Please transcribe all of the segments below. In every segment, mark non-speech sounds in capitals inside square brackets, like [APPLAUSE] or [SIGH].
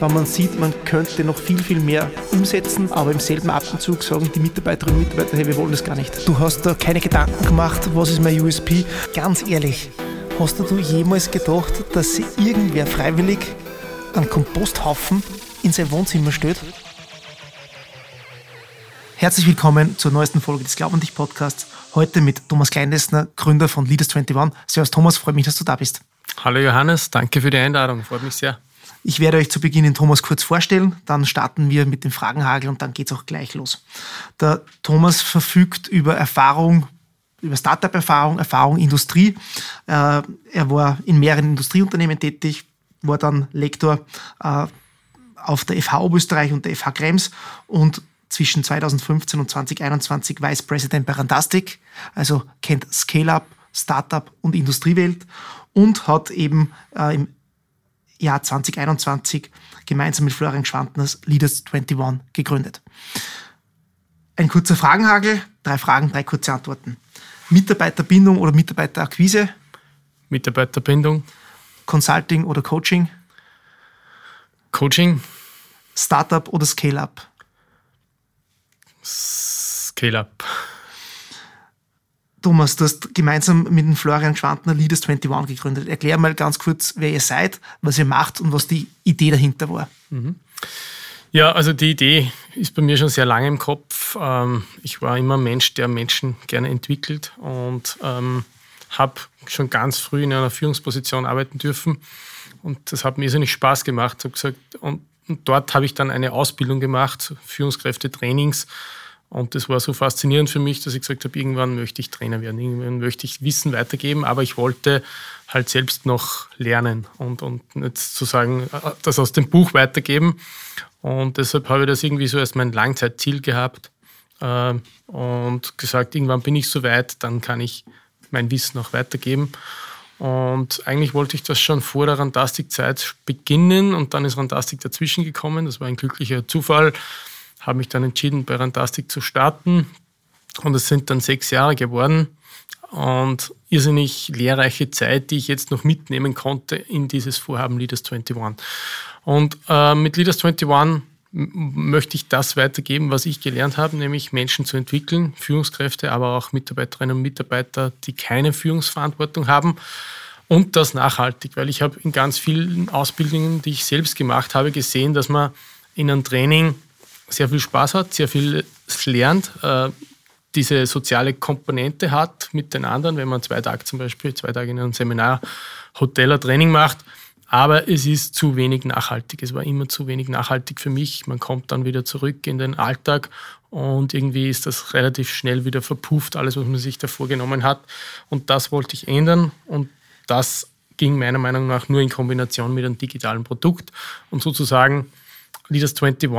weil man sieht, man könnte noch viel, viel mehr umsetzen, aber im selben Atemzug sagen die Mitarbeiterinnen und Mitarbeiter, hey, wir wollen das gar nicht. Du hast da keine Gedanken gemacht, was ist mein USP? Ganz ehrlich, hast du jemals gedacht, dass irgendwer freiwillig einen Komposthaufen in sein Wohnzimmer stellt? Herzlich willkommen zur neuesten Folge des Glaub an dich Podcasts. Heute mit Thomas Kleindessner, Gründer von Leaders 21. Servus Thomas, freue mich, dass du da bist. Hallo Johannes, danke für die Einladung, freut mich sehr. Ich werde euch zu Beginn den Thomas kurz vorstellen, dann starten wir mit dem Fragenhagel und dann geht es auch gleich los. Der Thomas verfügt über Erfahrung, über Startup-Erfahrung, Erfahrung Industrie. Äh, er war in mehreren Industrieunternehmen tätig, war dann Lektor äh, auf der FH Oberösterreich und der FH Krems und zwischen 2015 und 2021 Vice President bei Rantastic, also kennt Scale-Up, Startup und Industriewelt und hat eben äh, im Jahr 2021 gemeinsam mit Florian Schwantners Leaders 21 gegründet. Ein kurzer Fragenhagel, drei Fragen, drei kurze Antworten. Mitarbeiterbindung oder Mitarbeiterakquise? Mitarbeiterbindung. Consulting oder Coaching? Coaching. Startup oder Scale-up? Scale-up. Thomas, du hast gemeinsam mit dem Florian Schwantner Leaders 21 gegründet. Erklär mal ganz kurz, wer ihr seid, was ihr macht und was die Idee dahinter war. Mhm. Ja, also die Idee ist bei mir schon sehr lange im Kopf. Ähm, ich war immer ein Mensch, der Menschen gerne entwickelt und ähm, habe schon ganz früh in einer Führungsposition arbeiten dürfen. Und das hat mir irrsinnig Spaß gemacht. Und dort habe ich dann eine Ausbildung gemacht, Führungskräfte-Trainings und das war so faszinierend für mich, dass ich gesagt habe, irgendwann möchte ich Trainer werden, irgendwann möchte ich Wissen weitergeben, aber ich wollte halt selbst noch lernen und, und nicht zu sagen, äh, das aus dem Buch weitergeben. Und deshalb habe ich das irgendwie so als mein Langzeitziel gehabt äh, und gesagt, irgendwann bin ich so weit, dann kann ich mein Wissen auch weitergeben. Und eigentlich wollte ich das schon vor der Rantastik-Zeit beginnen und dann ist Rantastik dazwischen gekommen. Das war ein glücklicher Zufall habe mich dann entschieden, bei Rantastic zu starten. Und es sind dann sechs Jahre geworden und irrsinnig lehrreiche Zeit, die ich jetzt noch mitnehmen konnte in dieses Vorhaben Leaders 21. Und äh, mit Leaders 21 möchte ich das weitergeben, was ich gelernt habe, nämlich Menschen zu entwickeln, Führungskräfte, aber auch Mitarbeiterinnen und Mitarbeiter, die keine Führungsverantwortung haben und das nachhaltig, weil ich habe in ganz vielen Ausbildungen, die ich selbst gemacht habe, gesehen, dass man in einem Training sehr viel Spaß hat, sehr viel lernt, äh, diese soziale Komponente hat mit den anderen, wenn man zwei Tage zum Beispiel, zwei Tage in einem Seminar, Hoteller Training macht. Aber es ist zu wenig nachhaltig. Es war immer zu wenig nachhaltig für mich. Man kommt dann wieder zurück in den Alltag und irgendwie ist das relativ schnell wieder verpufft, alles, was man sich da vorgenommen hat. Und das wollte ich ändern und das ging meiner Meinung nach nur in Kombination mit einem digitalen Produkt und sozusagen Leaders 21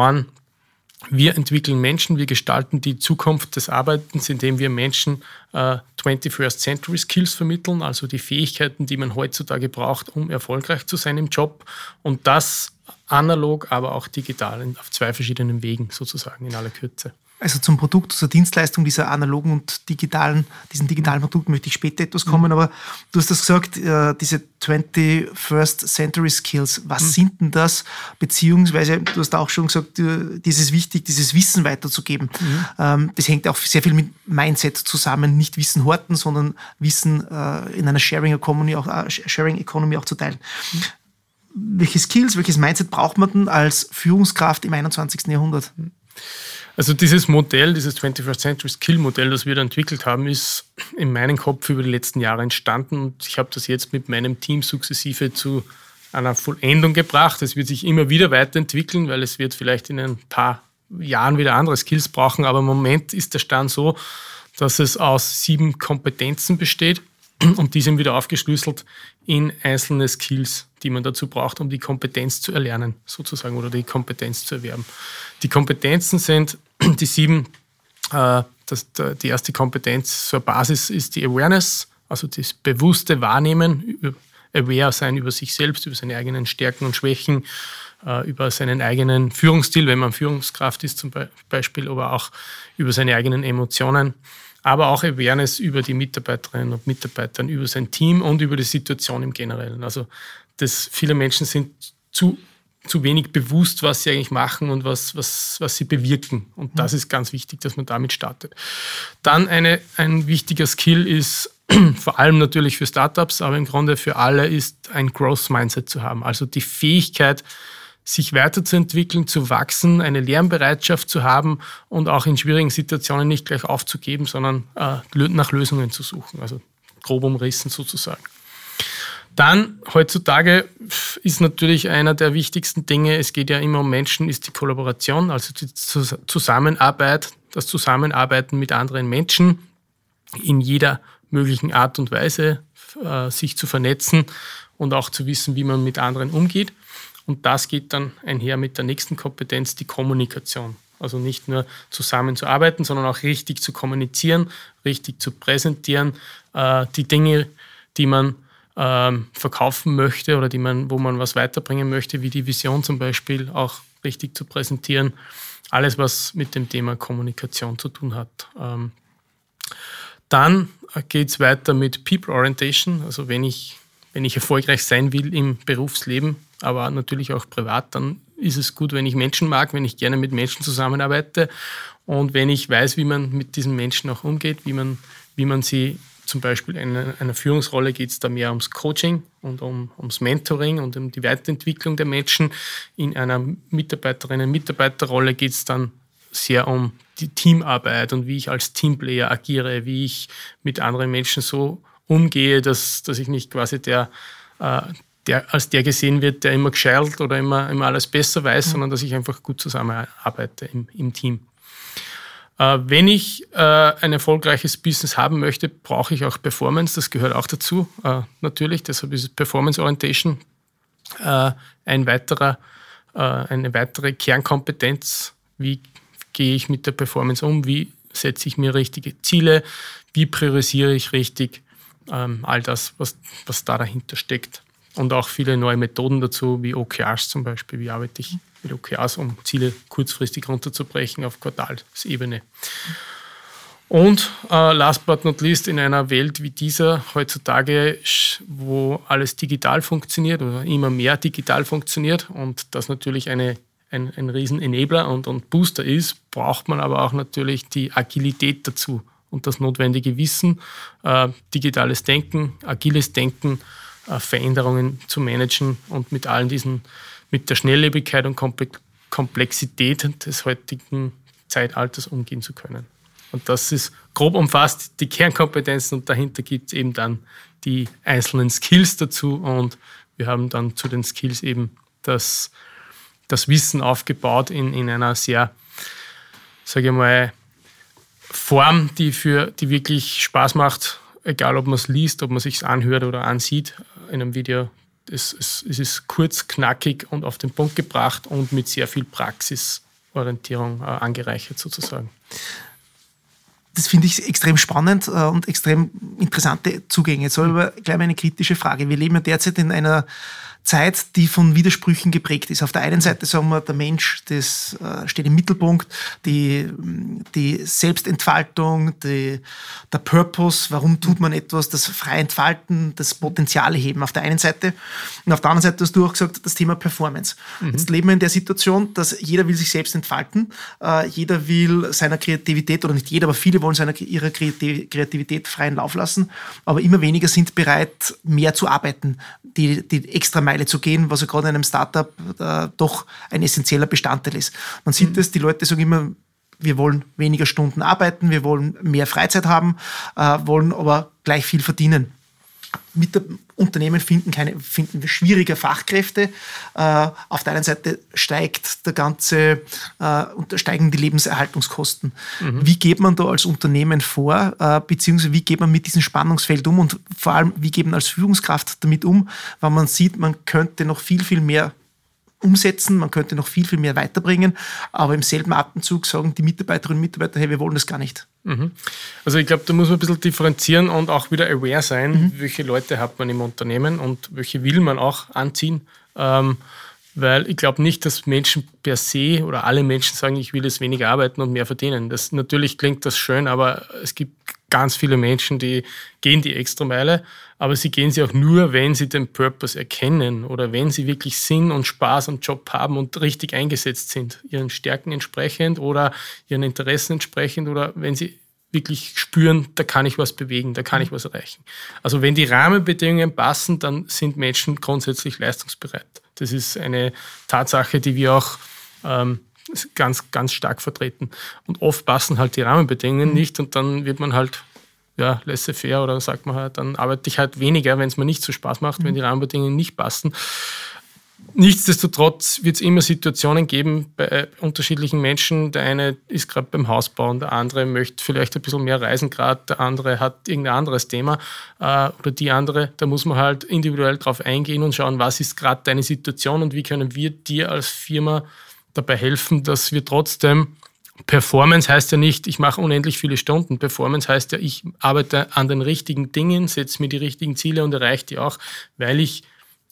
wir entwickeln Menschen, wir gestalten die Zukunft des Arbeitens, indem wir Menschen äh, 21st Century Skills vermitteln, also die Fähigkeiten, die man heutzutage braucht, um erfolgreich zu sein im Job. Und das analog, aber auch digital auf zwei verschiedenen Wegen sozusagen in aller Kürze. Also zum Produkt, zur Dienstleistung dieser analogen und digitalen, diesen digitalen Produkt möchte ich später etwas kommen, mhm. aber du hast das gesagt, äh, diese 21st Century Skills, was mhm. sind denn das? Beziehungsweise, du hast auch schon gesagt, dieses wichtig, dieses Wissen weiterzugeben. Mhm. Ähm, das hängt auch sehr viel mit Mindset zusammen, nicht Wissen horten, sondern Wissen äh, in einer Sharing Economy auch, äh, Sharing Economy auch zu teilen. Mhm. Welche Skills, welches Mindset braucht man denn als Führungskraft im 21. Jahrhundert? Also dieses Modell, dieses 21st Century Skill Modell, das wir da entwickelt haben, ist in meinem Kopf über die letzten Jahre entstanden und ich habe das jetzt mit meinem Team sukzessive zu einer Vollendung gebracht. Es wird sich immer wieder weiterentwickeln, weil es wird vielleicht in ein paar Jahren wieder andere Skills brauchen, aber im Moment ist der Stand so, dass es aus sieben Kompetenzen besteht und die sind wieder aufgeschlüsselt in einzelne Skills, die man dazu braucht, um die Kompetenz zu erlernen, sozusagen, oder die Kompetenz zu erwerben. Die Kompetenzen sind [CLEARS THROAT] die sieben, äh, das, die erste Kompetenz zur Basis ist die Awareness, also das bewusste Wahrnehmen, aware sein über sich selbst, über seine eigenen Stärken und Schwächen, äh, über seinen eigenen Führungsstil, wenn man Führungskraft ist zum Beispiel, aber auch über seine eigenen Emotionen, aber auch Awareness über die Mitarbeiterinnen und Mitarbeiter, über sein Team und über die Situation im Generellen. Also das, viele Menschen sind zu zu wenig bewusst, was sie eigentlich machen und was, was, was sie bewirken. Und das ist ganz wichtig, dass man damit startet. Dann eine, ein wichtiger Skill ist, [CLEARS THROAT] vor allem natürlich für Startups, aber im Grunde für alle, ist ein Growth Mindset zu haben. Also die Fähigkeit, sich weiterzuentwickeln, zu wachsen, eine Lernbereitschaft zu haben und auch in schwierigen Situationen nicht gleich aufzugeben, sondern äh, nach Lösungen zu suchen. Also grob umrissen sozusagen. Dann heutzutage ist natürlich einer der wichtigsten Dinge, es geht ja immer um Menschen, ist die Kollaboration, also die Zusammenarbeit, das Zusammenarbeiten mit anderen Menschen in jeder möglichen Art und Weise, äh, sich zu vernetzen und auch zu wissen, wie man mit anderen umgeht. Und das geht dann einher mit der nächsten Kompetenz, die Kommunikation. Also nicht nur zusammenzuarbeiten, sondern auch richtig zu kommunizieren, richtig zu präsentieren, äh, die Dinge, die man ähm, verkaufen möchte oder die man, wo man was weiterbringen möchte, wie die Vision zum Beispiel, auch richtig zu präsentieren. Alles, was mit dem Thema Kommunikation zu tun hat. Ähm, dann geht es weiter mit People Orientation. Also wenn ich, wenn ich erfolgreich sein will im Berufsleben, aber natürlich auch privat, dann ist es gut, wenn ich Menschen mag, wenn ich gerne mit Menschen zusammenarbeite und wenn ich weiß, wie man mit diesen Menschen auch umgeht, wie man, wie man sie zum Beispiel in einer Führungsrolle geht es da mehr ums Coaching und um, ums Mentoring und um die Weiterentwicklung der Menschen. In einer Mitarbeiterinnen-Mitarbeiterrolle geht es dann sehr um die Teamarbeit und wie ich als Teamplayer agiere, wie ich mit anderen Menschen so umgehe, dass, dass ich nicht quasi der, äh, der, als der gesehen wird, der immer gescheilt oder immer, immer alles besser weiß, mhm. sondern dass ich einfach gut zusammenarbeite im, im Team. Äh, wenn ich äh, ein erfolgreiches Business haben möchte, brauche ich auch Performance. Das gehört auch dazu, äh, natürlich. Deshalb ist Performance Orientation ein weiterer, eine weitere Kernkompetenz. Wie gehe ich mit der Performance um? Wie setze ich mir richtige Ziele? Wie priorisiere ich richtig? Ähm, all das, was, was da dahinter steckt. Und auch viele neue Methoden dazu, wie OKRs zum Beispiel. Wie arbeite ich mit OKRs, um Ziele kurzfristig runterzubrechen auf Quartalsebene. Und äh, last but not least, in einer Welt wie dieser heutzutage, wo alles digital funktioniert oder immer mehr digital funktioniert und das natürlich eine, ein, ein Riesen-Enabler und, und Booster ist, braucht man aber auch natürlich die Agilität dazu und das notwendige Wissen, äh, digitales Denken, agiles Denken, äh, Veränderungen zu managen und mit allen diesen mit der Schnelllebigkeit und Komplexität des heutigen Zeitalters umgehen zu können. Und das ist grob umfasst die Kernkompetenzen und dahinter gibt es eben dann die einzelnen Skills dazu und wir haben dann zu den Skills eben das, das Wissen aufgebaut in, in einer sehr, sage ich mal, Form, die, für, die wirklich Spaß macht, egal ob man es liest, ob man es sich anhört oder ansieht in einem Video, es, es, es ist kurz, knackig und auf den Punkt gebracht und mit sehr viel Praxisorientierung äh, angereichert sozusagen. Das finde ich extrem spannend äh, und extrem interessante Zugänge. Jetzt habe ich aber gleich mal eine kritische Frage. Wir leben ja derzeit in einer Zeit, die von Widersprüchen geprägt ist. Auf der einen Seite sagen wir, der Mensch das äh, steht im Mittelpunkt, die, die Selbstentfaltung, die, der Purpose, warum tut man etwas, das freie Entfalten, das Potenziale heben auf der einen Seite. Und auf der anderen Seite hast du auch gesagt, das Thema Performance. Mhm. Jetzt leben wir in der Situation, dass jeder will sich selbst entfalten, äh, jeder will seiner Kreativität, oder nicht jeder, aber viele wollen seiner, ihrer Kreativität freien Lauf lassen, aber immer weniger sind bereit, mehr zu arbeiten, die, die extra Meile zu gehen, was ja gerade in einem Startup äh, doch ein essentieller Bestandteil ist. Man sieht mhm. es, die Leute sagen immer, wir wollen weniger Stunden arbeiten, wir wollen mehr Freizeit haben, äh, wollen aber gleich viel verdienen. Mit der Unternehmen finden, keine, finden schwierige Fachkräfte. Äh, auf der einen Seite steigt der ganze, äh, steigen die Lebenserhaltungskosten. Mhm. Wie geht man da als Unternehmen vor, äh, beziehungsweise wie geht man mit diesem Spannungsfeld um und vor allem, wie geht man als Führungskraft damit um, weil man sieht, man könnte noch viel, viel mehr umsetzen, man könnte noch viel, viel mehr weiterbringen, aber im selben Atemzug sagen die Mitarbeiterinnen und Mitarbeiter, hey, wir wollen das gar nicht. Mhm. Also ich glaube, da muss man ein bisschen differenzieren und auch wieder aware sein, mhm. welche Leute hat man im Unternehmen und welche will man auch anziehen. Ähm, weil ich glaube nicht, dass Menschen per se oder alle Menschen sagen, ich will jetzt weniger arbeiten und mehr verdienen. Das, natürlich klingt das schön, aber es gibt ganz viele Menschen, die gehen die extra Meile, aber sie gehen sie auch nur, wenn sie den Purpose erkennen oder wenn sie wirklich Sinn und Spaß am Job haben und richtig eingesetzt sind, ihren Stärken entsprechend oder ihren Interessen entsprechend oder wenn sie wirklich spüren, da kann ich was bewegen, da kann ich was erreichen. Also wenn die Rahmenbedingungen passen, dann sind Menschen grundsätzlich leistungsbereit. Das ist eine Tatsache, die wir auch ähm, ganz, ganz stark vertreten. Und oft passen halt die Rahmenbedingungen mhm. nicht und dann wird man halt ja, laissez-faire oder sagt man halt, dann arbeite ich halt weniger, wenn es mir nicht so Spaß macht, mhm. wenn die Rahmenbedingungen nicht passen. Nichtsdestotrotz wird es immer Situationen geben bei unterschiedlichen Menschen. Der eine ist gerade beim Hausbauen, der andere möchte vielleicht ein bisschen mehr reisen gerade, der andere hat irgendein anderes Thema äh, oder die andere. Da muss man halt individuell drauf eingehen und schauen, was ist gerade deine Situation und wie können wir dir als Firma dabei helfen, dass wir trotzdem Performance heißt ja nicht, ich mache unendlich viele Stunden. Performance heißt ja, ich arbeite an den richtigen Dingen, setze mir die richtigen Ziele und erreiche die auch, weil ich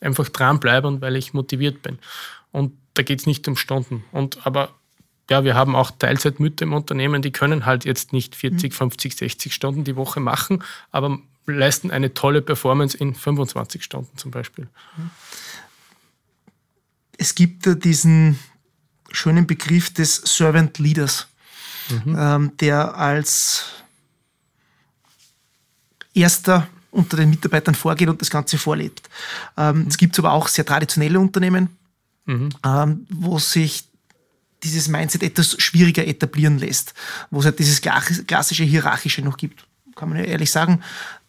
einfach dranbleibe und weil ich motiviert bin. Und da geht es nicht um Stunden. Und aber ja, wir haben auch Teilzeitmütter im Unternehmen, die können halt jetzt nicht 40, 50, 60 Stunden die Woche machen, aber leisten eine tolle Performance in 25 Stunden zum Beispiel. Es gibt diesen schönen Begriff des Servant Leaders, mhm. ähm, der als erster unter den Mitarbeitern vorgeht und das Ganze vorlebt. Ähm, es gibt aber auch sehr traditionelle Unternehmen, mhm. ähm, wo sich dieses Mindset etwas schwieriger etablieren lässt, wo es halt dieses klassische Hierarchische noch gibt kann man ja ehrlich sagen.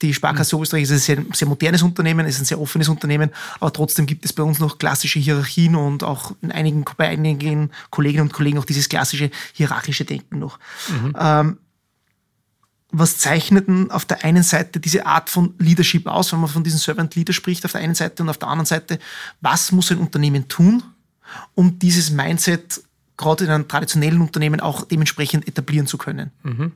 Die Sparkasse. Oberösterreich ist ein sehr, sehr modernes Unternehmen, ist ein sehr offenes Unternehmen, aber trotzdem gibt es bei uns noch klassische Hierarchien und auch in einigen, bei einigen Kolleginnen und Kollegen auch dieses klassische hierarchische Denken noch. Mhm. Ähm, was zeichnet denn auf der einen Seite diese Art von Leadership aus, wenn man von diesem Servant Leader spricht, auf der einen Seite und auf der anderen Seite, was muss ein Unternehmen tun, um dieses Mindset gerade in einem traditionellen Unternehmen auch dementsprechend etablieren zu können? Mhm.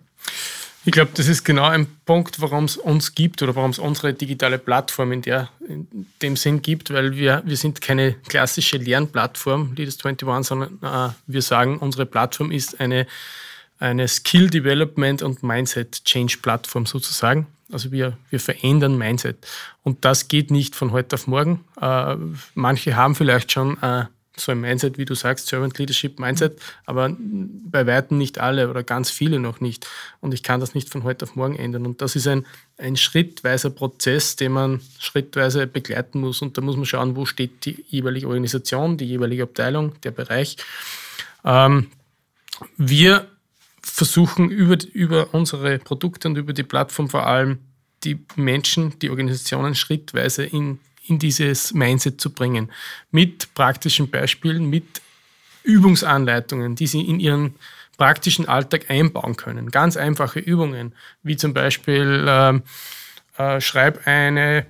Ich glaube, das ist genau ein Punkt, warum es uns gibt oder warum es unsere digitale Plattform in, der, in dem Sinn gibt, weil wir, wir sind keine klassische Lernplattform, Leaders 21, sondern äh, wir sagen, unsere Plattform ist eine, eine Skill Development und Mindset Change Plattform sozusagen. Also wir, wir verändern Mindset. Und das geht nicht von heute auf morgen. Äh, manche haben vielleicht schon äh, so ein Mindset, wie du sagst, Servant Leadership Mindset, aber bei weitem nicht alle oder ganz viele noch nicht. Und ich kann das nicht von heute auf morgen ändern. Und das ist ein, ein schrittweiser Prozess, den man schrittweise begleiten muss. Und da muss man schauen, wo steht die jeweilige Organisation, die jeweilige Abteilung, der Bereich. Ähm, wir versuchen über, über unsere Produkte und über die Plattform vor allem die Menschen, die Organisationen schrittweise in in dieses Mindset zu bringen. Mit praktischen Beispielen, mit Übungsanleitungen, die Sie in Ihren praktischen Alltag einbauen können. Ganz einfache Übungen, wie zum Beispiel äh, äh, schreib eine,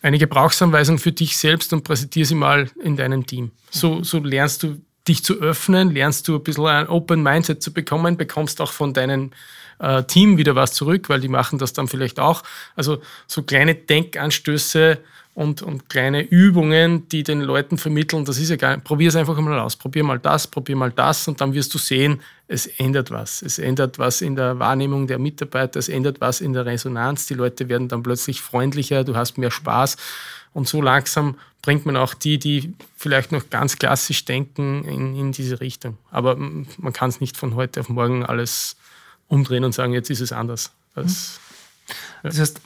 eine Gebrauchsanweisung für dich selbst und präsentiere sie mal in deinem Team. So, so lernst du dich zu öffnen, lernst du ein bisschen ein Open Mindset zu bekommen, bekommst auch von deinem äh, Team wieder was zurück, weil die machen das dann vielleicht auch. Also so kleine Denkanstöße, und, und kleine Übungen, die den Leuten vermitteln, das ist egal, probier es einfach mal aus, probier mal das, probier mal das und dann wirst du sehen, es ändert was. Es ändert was in der Wahrnehmung der Mitarbeiter, es ändert was in der Resonanz, die Leute werden dann plötzlich freundlicher, du hast mehr Spaß und so langsam bringt man auch die, die vielleicht noch ganz klassisch denken, in, in diese Richtung. Aber man kann es nicht von heute auf morgen alles umdrehen und sagen, jetzt ist es anders. Das, das heißt,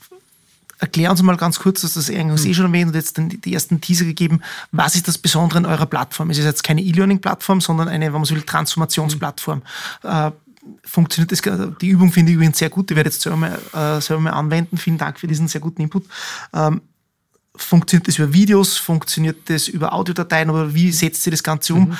Erklär uns mal ganz kurz, dass das eingangs hm. eh schon erwähnt und jetzt die ersten Teaser gegeben. Was ist das Besondere an eurer Plattform? Es ist jetzt keine E-Learning-Plattform, sondern eine, wenn man so will, Transformationsplattform. Äh, funktioniert das? Die Übung finde ich übrigens sehr gut. Die werde ich jetzt selber mal, äh, selber mal anwenden. Vielen Dank für diesen sehr guten Input. Ähm, funktioniert das über Videos? Funktioniert das über Audiodateien? Oder wie setzt ihr das Ganze um? Mhm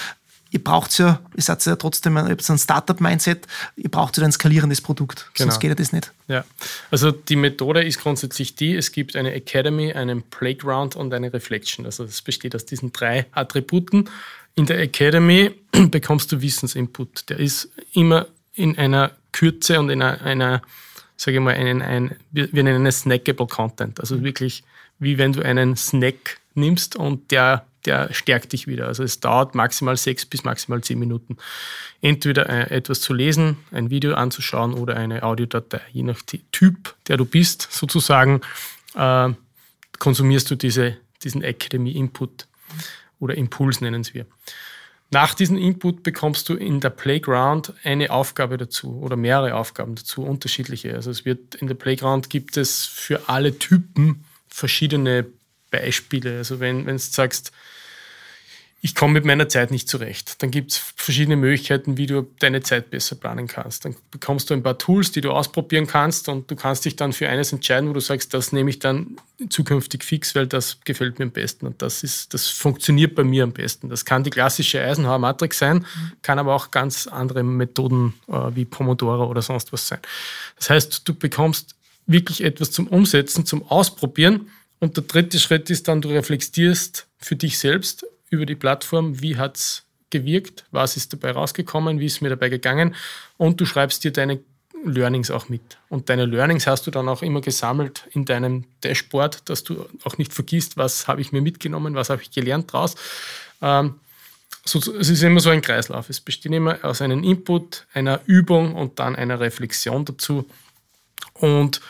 ihr braucht ja, ihr seid ja trotzdem ein, ein Startup-Mindset, ihr braucht ja ein skalierendes Produkt, genau. sonst geht ja das nicht. Ja, also die Methode ist grundsätzlich die, es gibt eine Academy, einen Playground und eine Reflection. Also es besteht aus diesen drei Attributen. In der Academy [CLEARS THROAT] bekommst du Wissensinput. Der ist immer in einer Kürze und in einer, einer sage ich mal, einen, ein, wir, wir nennen es snackable Content. Also wirklich, wie wenn du einen Snack nimmst und der, der stärkt dich wieder. Also es dauert maximal sechs bis maximal zehn Minuten. Entweder äh, etwas zu lesen, ein Video anzuschauen oder eine Audiodatei. Je nach Typ, der du bist, sozusagen, äh, konsumierst du diese, diesen Academy Input oder Impuls nennen es wir. Nach diesem Input bekommst du in der Playground eine Aufgabe dazu oder mehrere Aufgaben dazu, unterschiedliche. Also es wird in der Playground gibt es für alle Typen verschiedene Beispiele. Also wenn, wenn du sagst, ich komme mit meiner Zeit nicht zurecht. Dann gibt es verschiedene Möglichkeiten, wie du deine Zeit besser planen kannst. Dann bekommst du ein paar Tools, die du ausprobieren kannst und du kannst dich dann für eines entscheiden, wo du sagst, das nehme ich dann zukünftig fix, weil das gefällt mir am besten und das, ist, das funktioniert bei mir am besten. Das kann die klassische Eisenhower-Matrix sein, kann aber auch ganz andere Methoden äh, wie Pomodoro oder sonst was sein. Das heißt, du bekommst wirklich etwas zum Umsetzen, zum Ausprobieren und der dritte Schritt ist dann, du reflektierst für dich selbst, über die Plattform, wie hat es gewirkt, was ist dabei rausgekommen, wie ist mir dabei gegangen und du schreibst dir deine Learnings auch mit. Und deine Learnings hast du dann auch immer gesammelt in deinem Dashboard, dass du auch nicht vergisst, was habe ich mir mitgenommen, was habe ich gelernt daraus. Ähm, so, es ist immer so ein Kreislauf. Es besteht immer aus einem Input, einer Übung und dann einer Reflexion dazu. Und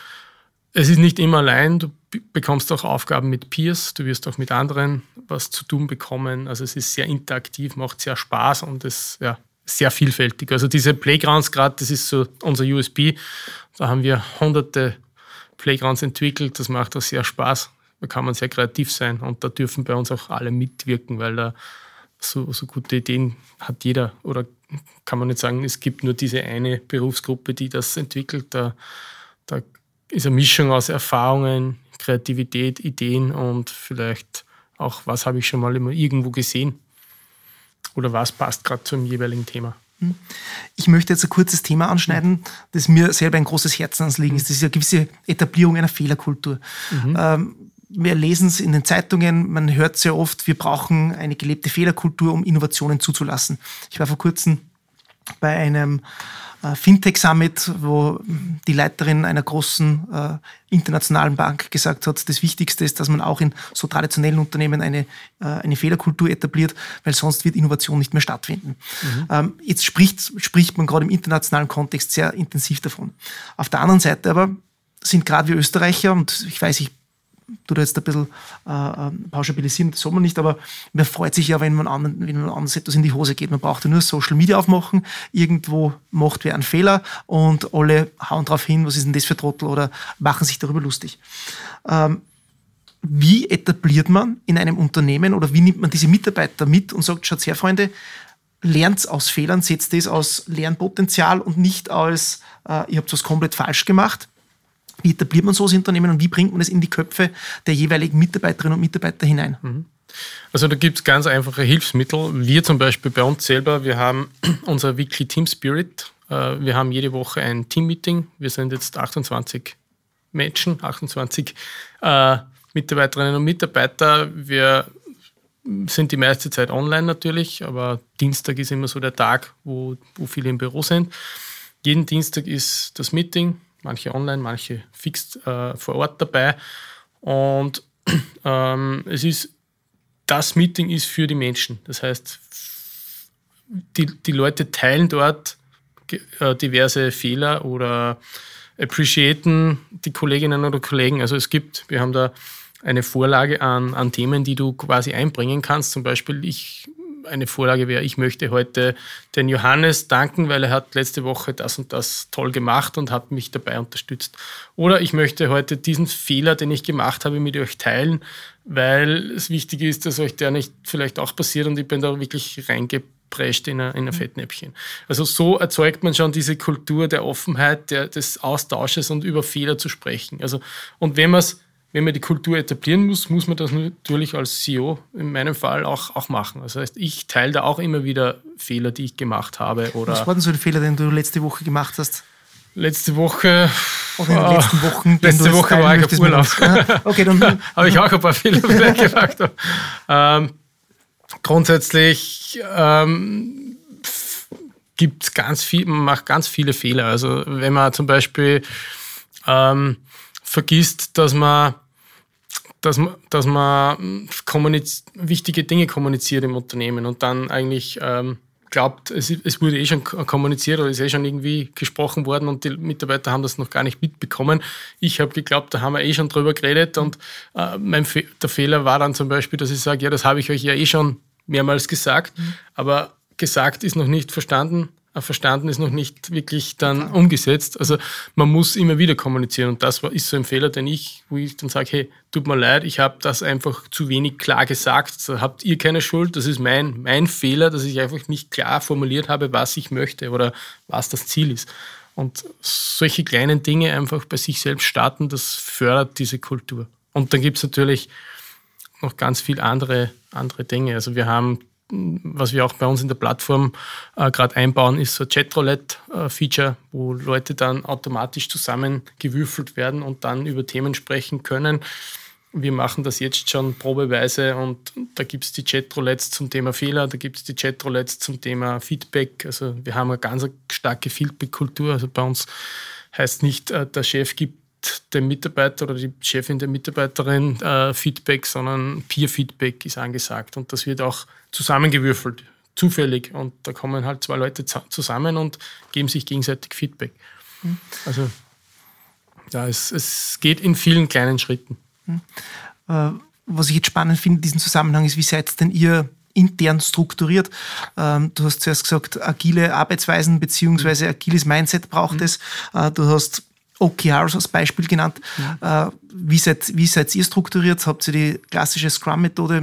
es ist nicht immer allein, du bekommst auch Aufgaben mit Peers, du wirst auch mit anderen was zu tun bekommen. Also es ist sehr interaktiv, macht sehr Spaß und es ja sehr vielfältig. Also diese Playgrounds gerade, das ist so unser USB. Da haben wir hunderte Playgrounds entwickelt. Das macht auch sehr Spaß. Da kann man sehr kreativ sein und da dürfen bei uns auch alle mitwirken, weil da so, so gute Ideen hat jeder oder kann man nicht sagen, es gibt nur diese eine Berufsgruppe, die das entwickelt. Da, da ist eine Mischung aus Erfahrungen, Kreativität, Ideen und vielleicht auch, was habe ich schon mal immer irgendwo gesehen oder was passt gerade zum jeweiligen Thema. Hm. Ich möchte jetzt ein kurzes Thema anschneiden, das mir selber ein großes Herzensanliegen ist. Das ist eine gewisse Etablierung einer Fehlerkultur. Mhm. Ähm, wir lesen es in den Zeitungen, man hört sehr oft, wir brauchen eine gelebte Fehlerkultur, um Innovationen zuzulassen. Ich war vor kurzem bei einem äh, Fintech Summit, wo die Leiterin einer großen äh, internationalen Bank gesagt hat, das Wichtigste ist, dass man auch in so traditionellen Unternehmen eine, äh, eine Fehlerkultur etabliert, weil sonst wird Innovation nicht mehr stattfinden. Mhm. Ähm, jetzt spricht, spricht man gerade im internationalen Kontext sehr intensiv davon. Auf der anderen Seite aber sind gerade wir Österreicher, und ich weiß, ich tut jetzt ein bisschen äh, ähm, pauschalisieren, das soll man nicht, aber man freut sich ja, wenn man, anderen, wenn man anders etwas in die Hose geht. Man braucht ja nur Social Media aufmachen, irgendwo macht wer einen Fehler und alle hauen drauf hin, was ist denn das für Trottel oder machen sich darüber lustig. Ähm, wie etabliert man in einem Unternehmen oder wie nimmt man diese Mitarbeiter mit und sagt, schaut her, Freunde, lernt aus Fehlern, setzt das aus Lernpotenzial und nicht als, äh, ihr habt was komplett falsch gemacht wie etabliert man so ein Unternehmen und wie bringt man es in die Köpfe der jeweiligen Mitarbeiterinnen und Mitarbeiter hinein? Mhm. Also da gibt es ganz einfache Hilfsmittel. Wir zum Beispiel bei uns selber, wir haben [CLEARS THROAT] unser Weekly Team Spirit. Äh, wir haben jede Woche ein Team-Meeting. Wir sind jetzt 28 Menschen, 28 äh, Mitarbeiterinnen und Mitarbeiter. Wir sind die meiste Zeit online natürlich, aber Dienstag ist immer so der Tag, wo, wo viele im Büro sind. Jeden Dienstag ist das Meeting manche online, manche fix äh, vor Ort dabei. Und [CLEARS THROAT] ähm, es ist, das Meeting ist für die Menschen. Das heißt, die, die Leute teilen dort äh, diverse Fehler oder appreciaten die Kolleginnen oder Kollegen. Also es gibt, wir haben da eine Vorlage an, an Themen, die du quasi einbringen kannst. Zum Beispiel, ich eine Vorlage wäre, ich möchte heute den Johannes danken, weil er hat letzte Woche das und das toll gemacht und hat mich dabei unterstützt. Oder ich möchte heute diesen Fehler, den ich gemacht habe, mit euch teilen, weil es wichtig ist, dass euch der nicht vielleicht auch passiert und ich bin da wirklich reingeprescht in ein, in ein Fettnäpfchen. Also so erzeugt man schon diese Kultur der Offenheit, der, des Austausches und über Fehler zu sprechen. Also, und wenn man es wenn man die Kultur etablieren muss, muss man das natürlich als CEO in meinem Fall auch, auch machen. Das heißt, ich teile da auch immer wieder Fehler, die ich gemacht habe. Oder Was war denn so ein Fehler, den du letzte Woche gemacht hast? Letzte Woche. Oder in den letzten [LAUGHS] Wochen. Letzte Woche war ich auf Urlaub. okay, dann. [LAUGHS] habe ich auch ein paar Fehler vielleicht gemacht. Ähm, grundsätzlich ähm, gibt es ganz viel, man macht ganz viele Fehler. Also wenn man zum Beispiel ähm, vergisst, dass man dass man, dass man wichtige Dinge kommuniziert im Unternehmen und dann eigentlich ähm, glaubt, es, es, wurde eh schon kommuniziert oder ist eh schon irgendwie gesprochen worden und die Mitarbeiter haben das noch gar nicht mitbekommen. Ich habe geglaubt, da haben wir eh schon drüber geredet und äh, mein Fe der Fehler war dann zum Beispiel, dass ich sage, ja, das habe ich euch ja eh schon mehrmals gesagt, mhm. aber gesagt ist noch nicht verstanden verstanden ist noch nicht wirklich dann umgesetzt. Also man muss immer wieder kommunizieren und das ist so ein Fehler, den ich, wo ich dann sage, hey, tut mir leid, ich habe das einfach zu wenig klar gesagt. Da habt ihr keine Schuld, das ist mein, mein Fehler, dass ich einfach nicht klar formuliert habe, was ich möchte oder was das Ziel ist. Und solche kleinen Dinge einfach bei sich selbst starten, das fördert diese Kultur. Und dann gibt es natürlich noch ganz viele andere, andere Dinge. Also wir haben was wir auch bei uns in der Plattform äh, gerade einbauen, ist so ein Chatroulette-Feature, wo Leute dann automatisch zusammengewürfelt werden und dann über Themen sprechen können. Wir machen das jetzt schon probeweise und da gibt es die Chatroulettes zum Thema Fehler, da gibt es die Chatroulettes zum Thema Feedback. Also wir haben eine ganz starke Feedback-Kultur. Also bei uns heißt nicht, äh, der Chef gibt dem Mitarbeiter oder die Chefin der Mitarbeiterin äh, Feedback, sondern Peer-Feedback ist angesagt. Und das wird auch zusammengewürfelt, zufällig. Und da kommen halt zwei Leute zusammen und geben sich gegenseitig Feedback. Mhm. Also ja, es, es geht in vielen kleinen Schritten. Mhm. Äh, was ich jetzt spannend finde in diesem Zusammenhang ist, wie seid denn ihr intern strukturiert. Ähm, du hast zuerst gesagt, agile Arbeitsweisen bzw. agiles Mindset braucht mhm. es. Äh, du hast OKRs als Beispiel genannt. Ja. Äh, wie, seid, wie seid ihr strukturiert? Habt ihr die klassische Scrum-Methode?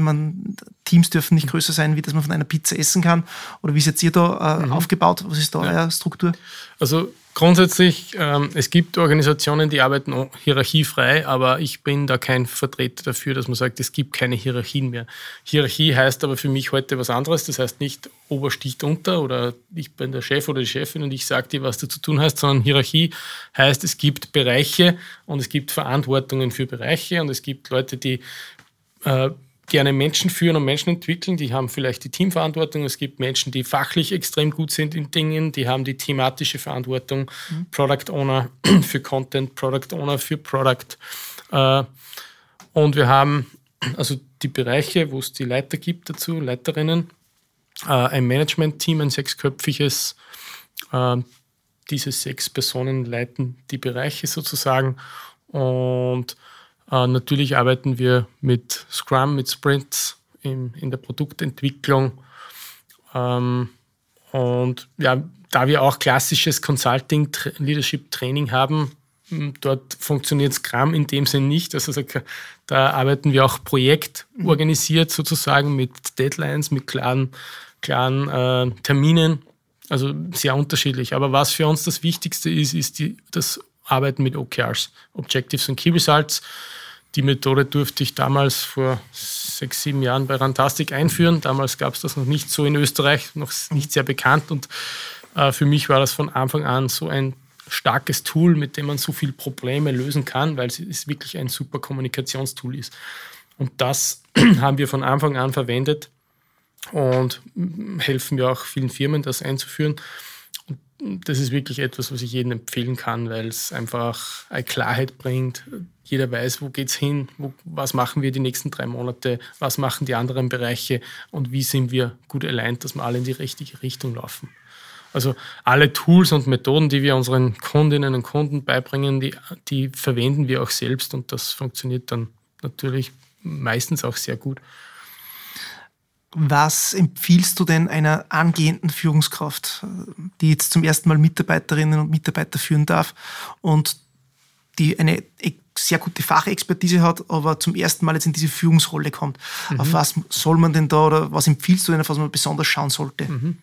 Teams dürfen nicht größer sein, wie dass man von einer Pizza essen kann? Oder wie seid ihr da äh, mhm. aufgebaut? Was ist da ja. eure Struktur? Also Grundsätzlich, ähm, es gibt Organisationen, die arbeiten hierarchiefrei, aber ich bin da kein Vertreter dafür, dass man sagt, es gibt keine Hierarchien mehr. Hierarchie heißt aber für mich heute was anderes. Das heißt nicht Ober sticht unter oder ich bin der Chef oder die Chefin und ich sage dir, was du zu tun hast, sondern Hierarchie heißt, es gibt Bereiche und es gibt Verantwortungen für Bereiche und es gibt Leute, die äh, gerne Menschen führen und Menschen entwickeln. Die haben vielleicht die Teamverantwortung. Es gibt Menschen, die fachlich extrem gut sind in Dingen. Die haben die thematische Verantwortung. Mhm. Product Owner [CLEARS THROAT] für Content, Product Owner für Product. Äh, und wir haben also die Bereiche, wo es die Leiter gibt dazu, Leiterinnen, äh, ein Management-Team, ein sechsköpfiges. Äh, diese sechs Personen leiten die Bereiche sozusagen. Und äh, natürlich arbeiten wir mit Scrum, mit Sprints in, in der Produktentwicklung. Ähm, und ja, da wir auch klassisches Consulting, Leadership Training haben, dort funktioniert Scrum in dem Sinn nicht. Also da arbeiten wir auch projektorganisiert sozusagen mit Deadlines, mit klaren, klaren äh, Terminen. Also sehr unterschiedlich. Aber was für uns das Wichtigste ist, ist die, das Arbeiten mit OKRs, Objectives und Key Results. Die Methode durfte ich damals vor sechs, sieben Jahren bei Rantastic einführen. Damals gab es das noch nicht so in Österreich, noch nicht sehr bekannt. Und äh, für mich war das von Anfang an so ein starkes Tool, mit dem man so viele Probleme lösen kann, weil es wirklich ein super Kommunikationstool ist. Und das [CLEARS THROAT] haben wir von Anfang an verwendet und helfen wir auch vielen Firmen, das einzuführen das ist wirklich etwas, was ich jedem empfehlen kann, weil es einfach eine Klarheit bringt. Jeder weiß, wo geht es hin, wo, was machen wir die nächsten drei Monate, was machen die anderen Bereiche und wie sind wir gut allein, dass wir alle in die richtige Richtung laufen. Also alle Tools und Methoden, die wir unseren Kundinnen und Kunden beibringen, die, die verwenden wir auch selbst und das funktioniert dann natürlich meistens auch sehr gut. Was empfiehlst du denn einer angehenden Führungskraft, die jetzt zum ersten Mal Mitarbeiterinnen und Mitarbeiter führen darf und die eine sehr gute Fachexpertise hat, aber zum ersten Mal jetzt in diese Führungsrolle kommt? Mhm. Auf was soll man denn da oder was empfiehlst du denn, auf was man besonders schauen sollte? Mhm.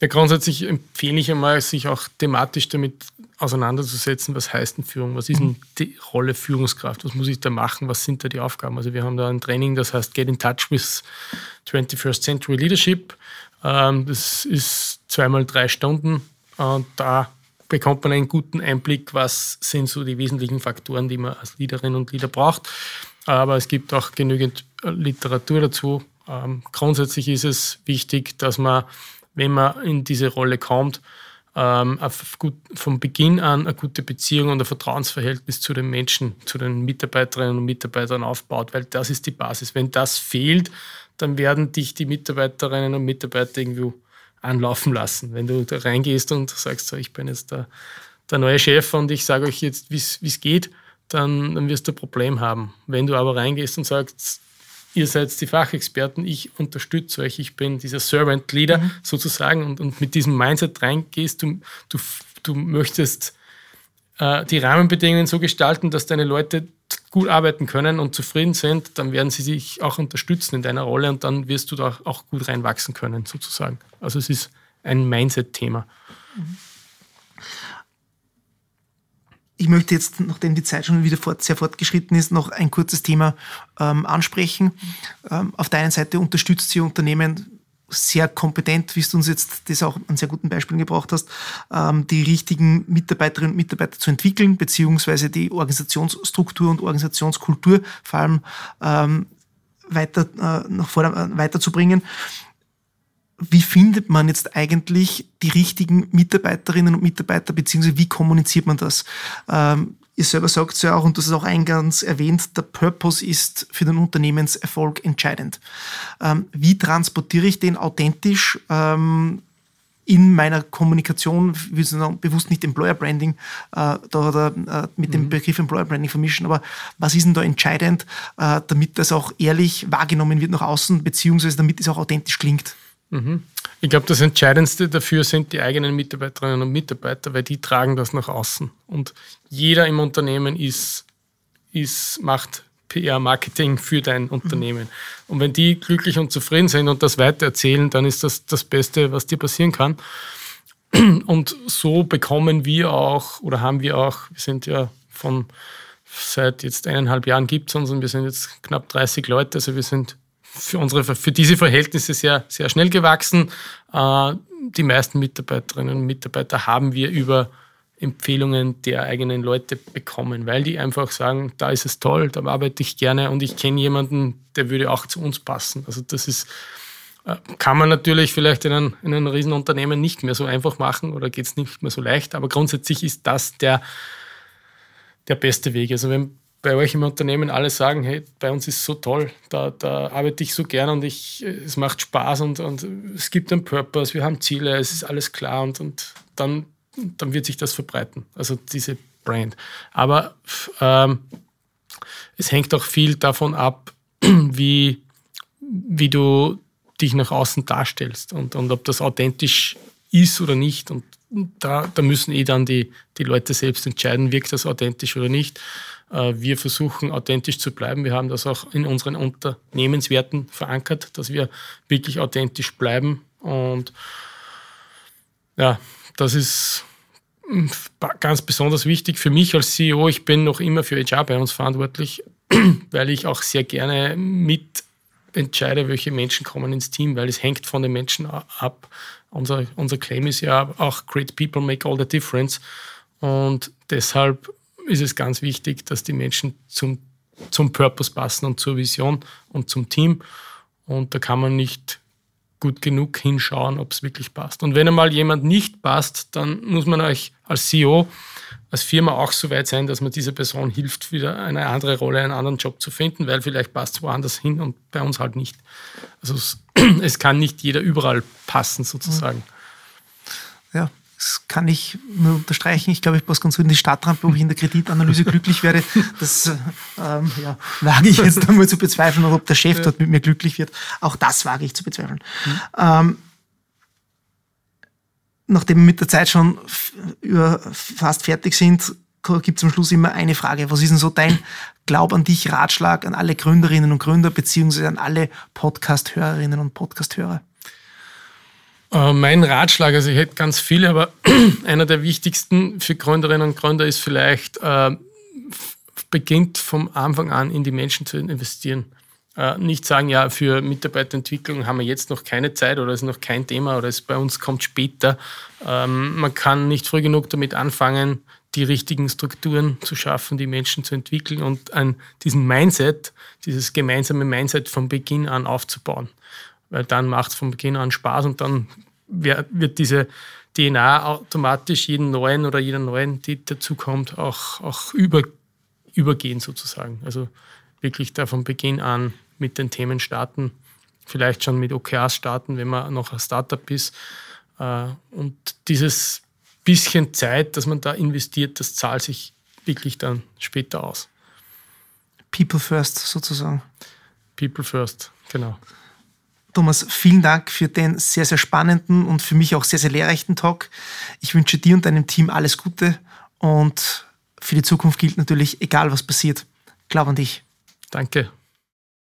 Ja, grundsätzlich empfehle ich einmal, sich auch thematisch damit auseinanderzusetzen, was heißt denn Führung, was ist denn die Rolle Führungskraft, was muss ich da machen, was sind da die Aufgaben. Also wir haben da ein Training, das heißt Get in Touch with 21st Century Leadership. Ähm, das ist zweimal drei Stunden und da bekommt man einen guten Einblick, was sind so die wesentlichen Faktoren, die man als Leaderin und Leader braucht. Aber es gibt auch genügend Literatur dazu. Ähm, grundsätzlich ist es wichtig, dass man, wenn man in diese Rolle kommt, ähm, von Beginn an eine gute Beziehung und ein Vertrauensverhältnis zu den Menschen, zu den Mitarbeiterinnen und Mitarbeitern aufbaut, weil das ist die Basis. Wenn das fehlt, dann werden dich die Mitarbeiterinnen und Mitarbeiter irgendwie anlaufen lassen. Wenn du da reingehst und sagst, so, ich bin jetzt der, der neue Chef und ich sage euch jetzt, wie es geht, dann, dann wirst du ein Problem haben. Wenn du aber reingehst und sagst, ihr seid die Fachexperten, ich unterstütze euch, ich bin dieser Servant Leader mhm. sozusagen und, und mit diesem Mindset reingehst, du, du, du möchtest äh, die Rahmenbedingungen so gestalten, dass deine Leute gut arbeiten können und zufrieden sind, dann werden sie sich auch unterstützen in deiner Rolle und dann wirst du da auch gut reinwachsen können sozusagen. Also es ist ein Mindset-Thema. Ich möchte jetzt, nachdem die Zeit schon wieder fort, sehr fortgeschritten ist, noch ein kurzes Thema ähm, ansprechen. Ähm, auf der einen Seite unterstützt sie Unternehmen sehr kompetent, wie du uns jetzt das auch an sehr guten Beispielen gebraucht hast, ähm, die richtigen Mitarbeiterinnen und Mitarbeiter zu entwickeln, beziehungsweise die Organisationsstruktur und Organisationskultur vor allem ähm, weiter, äh, nach vorne äh, weiterzubringen wie findet man jetzt eigentlich die richtigen Mitarbeiterinnen und Mitarbeiter, beziehungsweise wie kommuniziert man das? Ihr selber sagt es ja auch, und das ist auch eingangs erwähnt, der Purpose ist für den Unternehmenserfolg entscheidend. Ähm, wie transportiere ich den authentisch ähm, in meiner Kommunikation, ich will sagen, bewusst nicht Employer Branding äh, da oder, äh, mit mhm. dem Begriff Employer Branding vermischen, aber was ist denn da entscheidend, äh, damit das auch ehrlich wahrgenommen wird nach außen, beziehungsweise damit es auch authentisch klingt? Mhm. Ich glaube, das Entscheidendste dafür sind die eigenen Mitarbeiterinnen und Mitarbeiter, weil die tragen das nach außen. Und jeder im Unternehmen ist, ist, macht PR-Marketing für dein Unternehmen. Mhm. Und wenn die glücklich und zufrieden sind und das weitererzählen, dann ist das das Beste, was dir passieren kann. Und so bekommen wir auch, oder haben wir auch, wir sind ja von seit jetzt eineinhalb Jahren gibt es uns und wir sind jetzt knapp 30 Leute, also wir sind für, unsere, für diese Verhältnisse sehr, sehr schnell gewachsen. Äh, die meisten Mitarbeiterinnen und Mitarbeiter haben wir über Empfehlungen der eigenen Leute bekommen, weil die einfach sagen, da ist es toll, da arbeite ich gerne und ich kenne jemanden, der würde auch zu uns passen. Also das ist, äh, kann man natürlich vielleicht in einem, in einem Riesenunternehmen nicht mehr so einfach machen oder geht es nicht mehr so leicht, aber grundsätzlich ist das der, der beste Weg. Also wenn bei euch im Unternehmen alle sagen, hey, bei uns ist es so toll, da, da arbeite ich so gern und ich, es macht Spaß und, und es gibt einen Purpose, wir haben Ziele, es ist alles klar und, und dann, dann wird sich das verbreiten, also diese Brand. Aber ähm, es hängt auch viel davon ab, [CLEARS THROAT] wie, wie du dich nach außen darstellst und, und ob das authentisch ist oder nicht. Und da, da müssen eh dann die, die Leute selbst entscheiden, wirkt das authentisch oder nicht. Äh, wir versuchen authentisch zu bleiben. Wir haben das auch in unseren Unternehmenswerten verankert, dass wir wirklich authentisch bleiben. Und ja, das ist hm, ganz besonders wichtig für mich als CEO. Ich bin noch immer für HR bei uns verantwortlich, [CLEARS THROAT] weil ich auch sehr gerne mit entscheide, welche Menschen kommen ins Team, weil es hängt von den Menschen ab. Unser, unser Claim ist ja auch Great People make all the difference. Und deshalb ist es ganz wichtig, dass die Menschen zum, zum Purpose passen und zur Vision und zum Team. Und da kann man nicht gut genug hinschauen, ob es wirklich passt. Und wenn einmal jemand nicht passt, dann muss man euch als CEO, als Firma auch so weit sein, dass man dieser Person hilft, wieder eine andere Rolle, einen anderen Job zu finden, weil vielleicht passt es woanders hin und bei uns halt nicht. Also es, [CLEARS THROAT] es kann nicht jeder überall passen sozusagen. Ja, das kann ich nur unterstreichen. Ich glaube, ich passe ganz gut in die Stadtrampe, ob ich in der Kreditanalyse glücklich werde. Das ähm, ja, wage ich jetzt einmal zu bezweifeln, ob der Chef dort mit mir glücklich wird. Auch das wage ich zu bezweifeln. Mhm. Ähm, nachdem wir mit der Zeit schon fast fertig sind, gibt es am Schluss immer eine Frage. Was ist denn so dein Glaub an dich, Ratschlag an alle Gründerinnen und Gründer, beziehungsweise an alle Podcast-Hörerinnen und Podcast-Hörer? Äh, mein Ratschlag, also ich hätte ganz viele, aber [CLEARS THROAT] einer der wichtigsten für Gründerinnen und Gründer ist vielleicht, äh, beginnt vom Anfang an in die Menschen zu investieren. Äh, nicht sagen, ja, für Mitarbeiterentwicklung haben wir jetzt noch keine Zeit oder ist noch kein Thema oder es bei uns kommt später. Ähm, man kann nicht früh genug damit anfangen, die richtigen Strukturen zu schaffen, die Menschen zu entwickeln und an diesen Mindset, dieses gemeinsame Mindset von Beginn an aufzubauen weil dann macht es von Beginn an Spaß und dann wird diese, DNA automatisch jeden neuen oder jeder neuen, die dazukommt, auch, auch über, übergehen sozusagen. Also wirklich da von Beginn an mit den Themen starten, vielleicht schon mit OKRs starten, wenn man noch ein Startup ist. Äh, und dieses bisschen Zeit, das man da investiert, das zahlt sich wirklich dann später aus. People first sozusagen. People first, genau. Thomas, vielen Dank für den sehr, sehr spannenden und für mich auch sehr, sehr lehrreichen Talk. Ich wünsche dir und deinem Team alles Gute und für die Zukunft gilt natürlich, egal was passiert, glaub an dich. Danke.